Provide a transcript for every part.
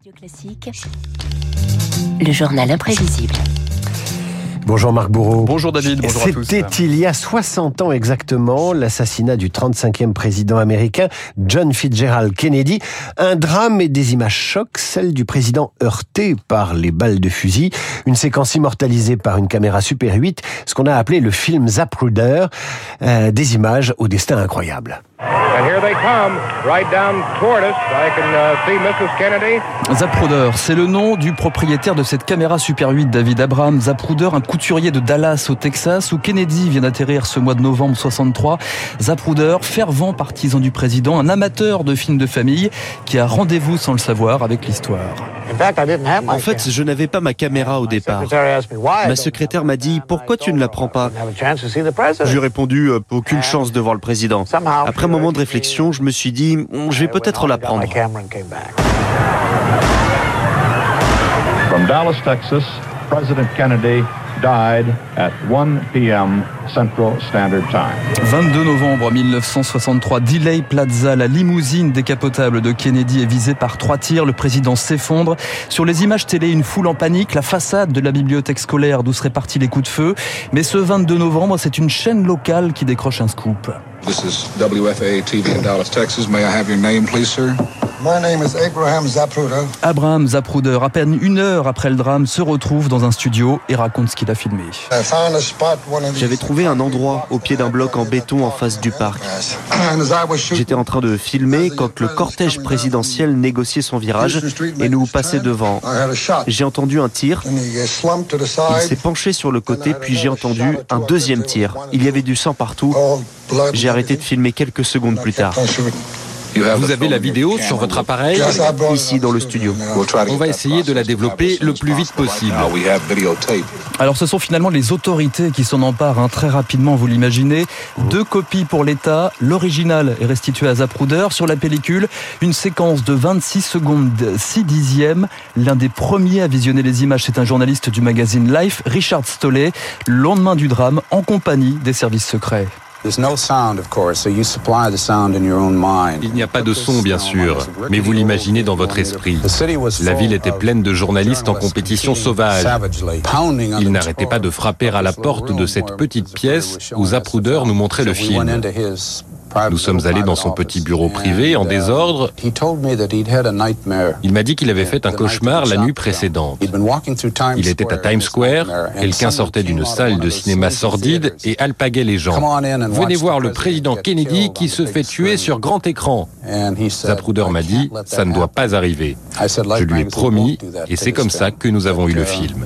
Radio Classique, le journal imprévisible. Bonjour Marc Bourreau. Bonjour David, bonjour à tous. C'était il y a 60 ans exactement l'assassinat du 35e président américain John Fitzgerald Kennedy. Un drame et des images chocs, celle du président heurté par les balles de fusil. Une séquence immortalisée par une caméra Super 8, ce qu'on a appelé le film Zapruder. Euh, des images au destin incroyable. And here they come, right down toward us. I can uh, see Mrs. Kennedy. Zapruder, c'est le nom du propriétaire de cette caméra Super 8, David Abraham. Zapruder, un couturier de Dallas au Texas, où Kennedy vient d'atterrir ce mois de novembre 63. Zapruder, fervent partisan du président, un amateur de films de famille, qui a rendez-vous sans le savoir avec l'histoire. En fait, je n'avais pas ma caméra au départ. Ma secrétaire m'a dit Pourquoi tu ne la prends pas? Je lui ai répondu euh, Aucune chance de voir le président. Après un moment de réflexion, je me suis dit Je vais peut-être la prendre. From Dallas, Texas, President Kennedy died at 1 p.m. Central Standard Time. 22 novembre 1963, Delay Plaza, la limousine décapotable de Kennedy est visée par trois tirs. Le président s'effondre. Sur les images télé, une foule en panique, la façade de la bibliothèque scolaire d'où seraient partis les coups de feu. Mais ce 22 novembre, c'est une chaîne locale qui décroche un scoop. This is WFAA TV in Dallas, Texas. May I have your name, please, sir? My name is Abraham Zapruder. Abraham Zapruder, à peine une heure après le drame, se retrouve dans un studio et raconte ce qu'il a filmé. J'avais trouvé un endroit au pied d'un bloc en béton en face du parc. J'étais en train de filmer quand le cortège présidentiel négociait son virage et nous passait devant. J'ai entendu un tir. Il s'est penché sur le côté, puis j'ai entendu un deuxième tir. Il y avait du sang partout. J'ai arrêté de filmer quelques secondes plus tard. Vous avez la vidéo sur votre appareil Ici, dans le studio. On va essayer de la développer le plus vite possible. Alors ce sont finalement les autorités qui s'en emparent hein, très rapidement, vous l'imaginez. Deux copies pour l'État, l'original est restitué à Zapruder. Sur la pellicule, une séquence de 26 secondes 6 dixièmes. L'un des premiers à visionner les images, c'est un journaliste du magazine Life, Richard Stolley, le lendemain du drame, en compagnie des services secrets. There's no sound, of course, so you supply the sound in your own mind. Il n'y a pas de son, bien sûr, mais vous l'imaginez dans votre esprit. La ville était pleine de journalistes en compétition sauvage. Ils n'arrêtaient pas de frapper à la porte de cette petite pièce où Zapruder nous montrait le film. Nous sommes allés dans son petit bureau privé en uh, désordre. Il m'a dit qu'il avait fait un cauchemar la nuit précédente. Il était à Times Square, quelqu'un sortait d'une salle de cinéma sordide et alpaguait les gens. Venez voir le président Kennedy qui se fait tuer sur grand écran. Zapruder "I m'a dit, ça ne doit happen." pas arriver. I said, "Life Je lui ai promis, et c'est comme ça film." que nous avons eu le uh, film.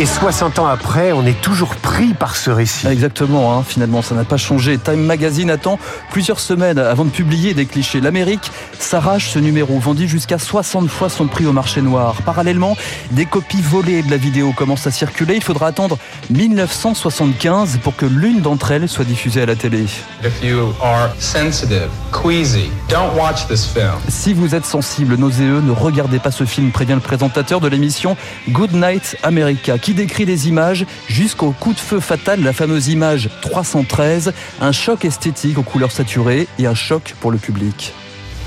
Et 60 ans après, on est toujours pris par ce récit. Exactement, hein, finalement, ça n'a pas changé. Time Magazine attend plusieurs semaines avant de publier des clichés. L'Amérique s'arrache ce numéro, vendu jusqu'à 60 fois son prix au marché noir. Parallèlement, des copies volées de la vidéo commencent à circuler. Il faudra attendre 1975 pour que l'une d'entre elles soit diffusée à la télé. If you are sensitive, queasy, don't watch this film. Si vous êtes sensible, nauséeux, ne regardez pas ce film, prévient le présentateur de l'émission Good Night America, qui décrit les images jusqu'au coup de feu fatal, la fameuse image 313, un choc esthétique aux couleurs saturées et un choc pour le public.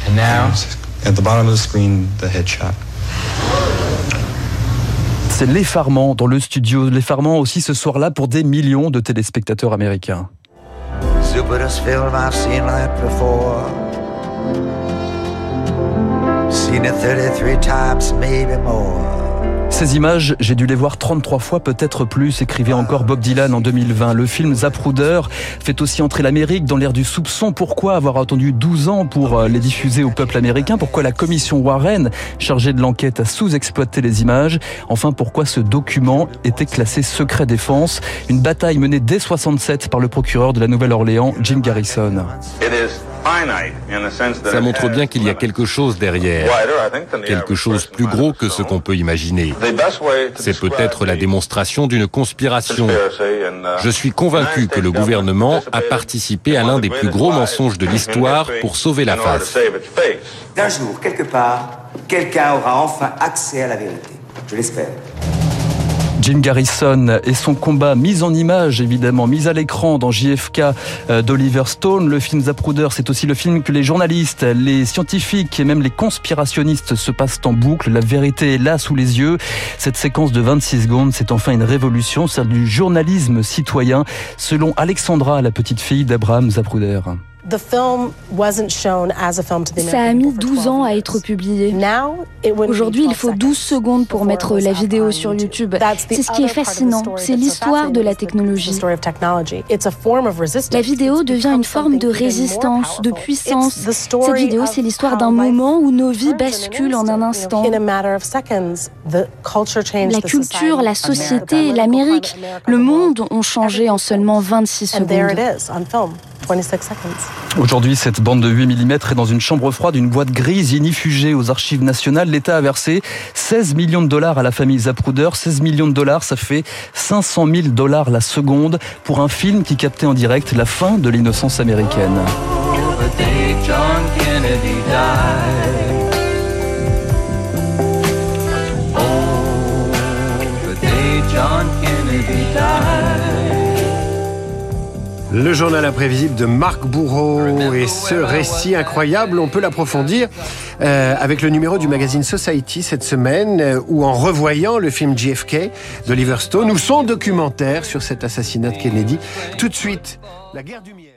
And now, At the bottom of the screen, the headshot. C'est l'effarement dans le studio, l'effarement aussi ce soir-là pour des millions de téléspectateurs américains. Stupidest film I've seen like before. Seen it 33 times, maybe more. Ces images, j'ai dû les voir 33 fois, peut-être plus, écrivait encore Bob Dylan en 2020. Le film Zapruder fait aussi entrer l'Amérique dans l'ère du soupçon. Pourquoi avoir attendu 12 ans pour euh, les diffuser au peuple américain? Pourquoi la commission Warren, chargée de l'enquête, a sous-exploité les images? Enfin, pourquoi ce document était classé secret défense? Une bataille menée dès 67 par le procureur de la Nouvelle-Orléans, Jim Garrison. Ça montre bien qu'il y a quelque chose derrière, quelque chose plus gros que ce qu'on peut imaginer. C'est peut-être la démonstration d'une conspiration. Je suis convaincu que le gouvernement a participé à l'un des plus gros mensonges de l'histoire pour sauver la face. D'un jour, quelque part, quelqu'un aura enfin accès à la vérité. Je l'espère. Jim Garrison et son combat mis en image, évidemment, mis à l'écran dans JFK euh, d'Oliver Stone. Le film Zapruder, c'est aussi le film que les journalistes, les scientifiques et même les conspirationnistes se passent en boucle. La vérité est là sous les yeux. Cette séquence de 26 secondes, c'est enfin une révolution, celle du journalisme citoyen, selon Alexandra, la petite fille d'Abraham Zapruder. Ça a mis 12 ans à être publié. Aujourd'hui, il faut 12 secondes pour mettre la vidéo sur YouTube. C'est ce qui est fascinant, c'est l'histoire de la technologie. La vidéo devient une forme de résistance, de puissance. Cette vidéo, c'est l'histoire d'un moment où nos vies basculent en un instant. La culture, la société, l'Amérique, le monde ont changé en seulement 26 secondes. Aujourd'hui, cette bande de 8 mm est dans une chambre froide, une boîte grise inifugée aux archives nationales. L'État a versé 16 millions de dollars à la famille Zapruder. 16 millions de dollars, ça fait 500 000 dollars la seconde pour un film qui captait en direct la fin de l'innocence américaine. Le journal imprévisible de Marc Bourreau et ce récit incroyable, on peut l'approfondir euh, avec le numéro du magazine Society cette semaine euh, où en revoyant le film JFK d'Oliver Stone ou son documentaire sur cet assassinat de Kennedy, tout de suite, la guerre du miel.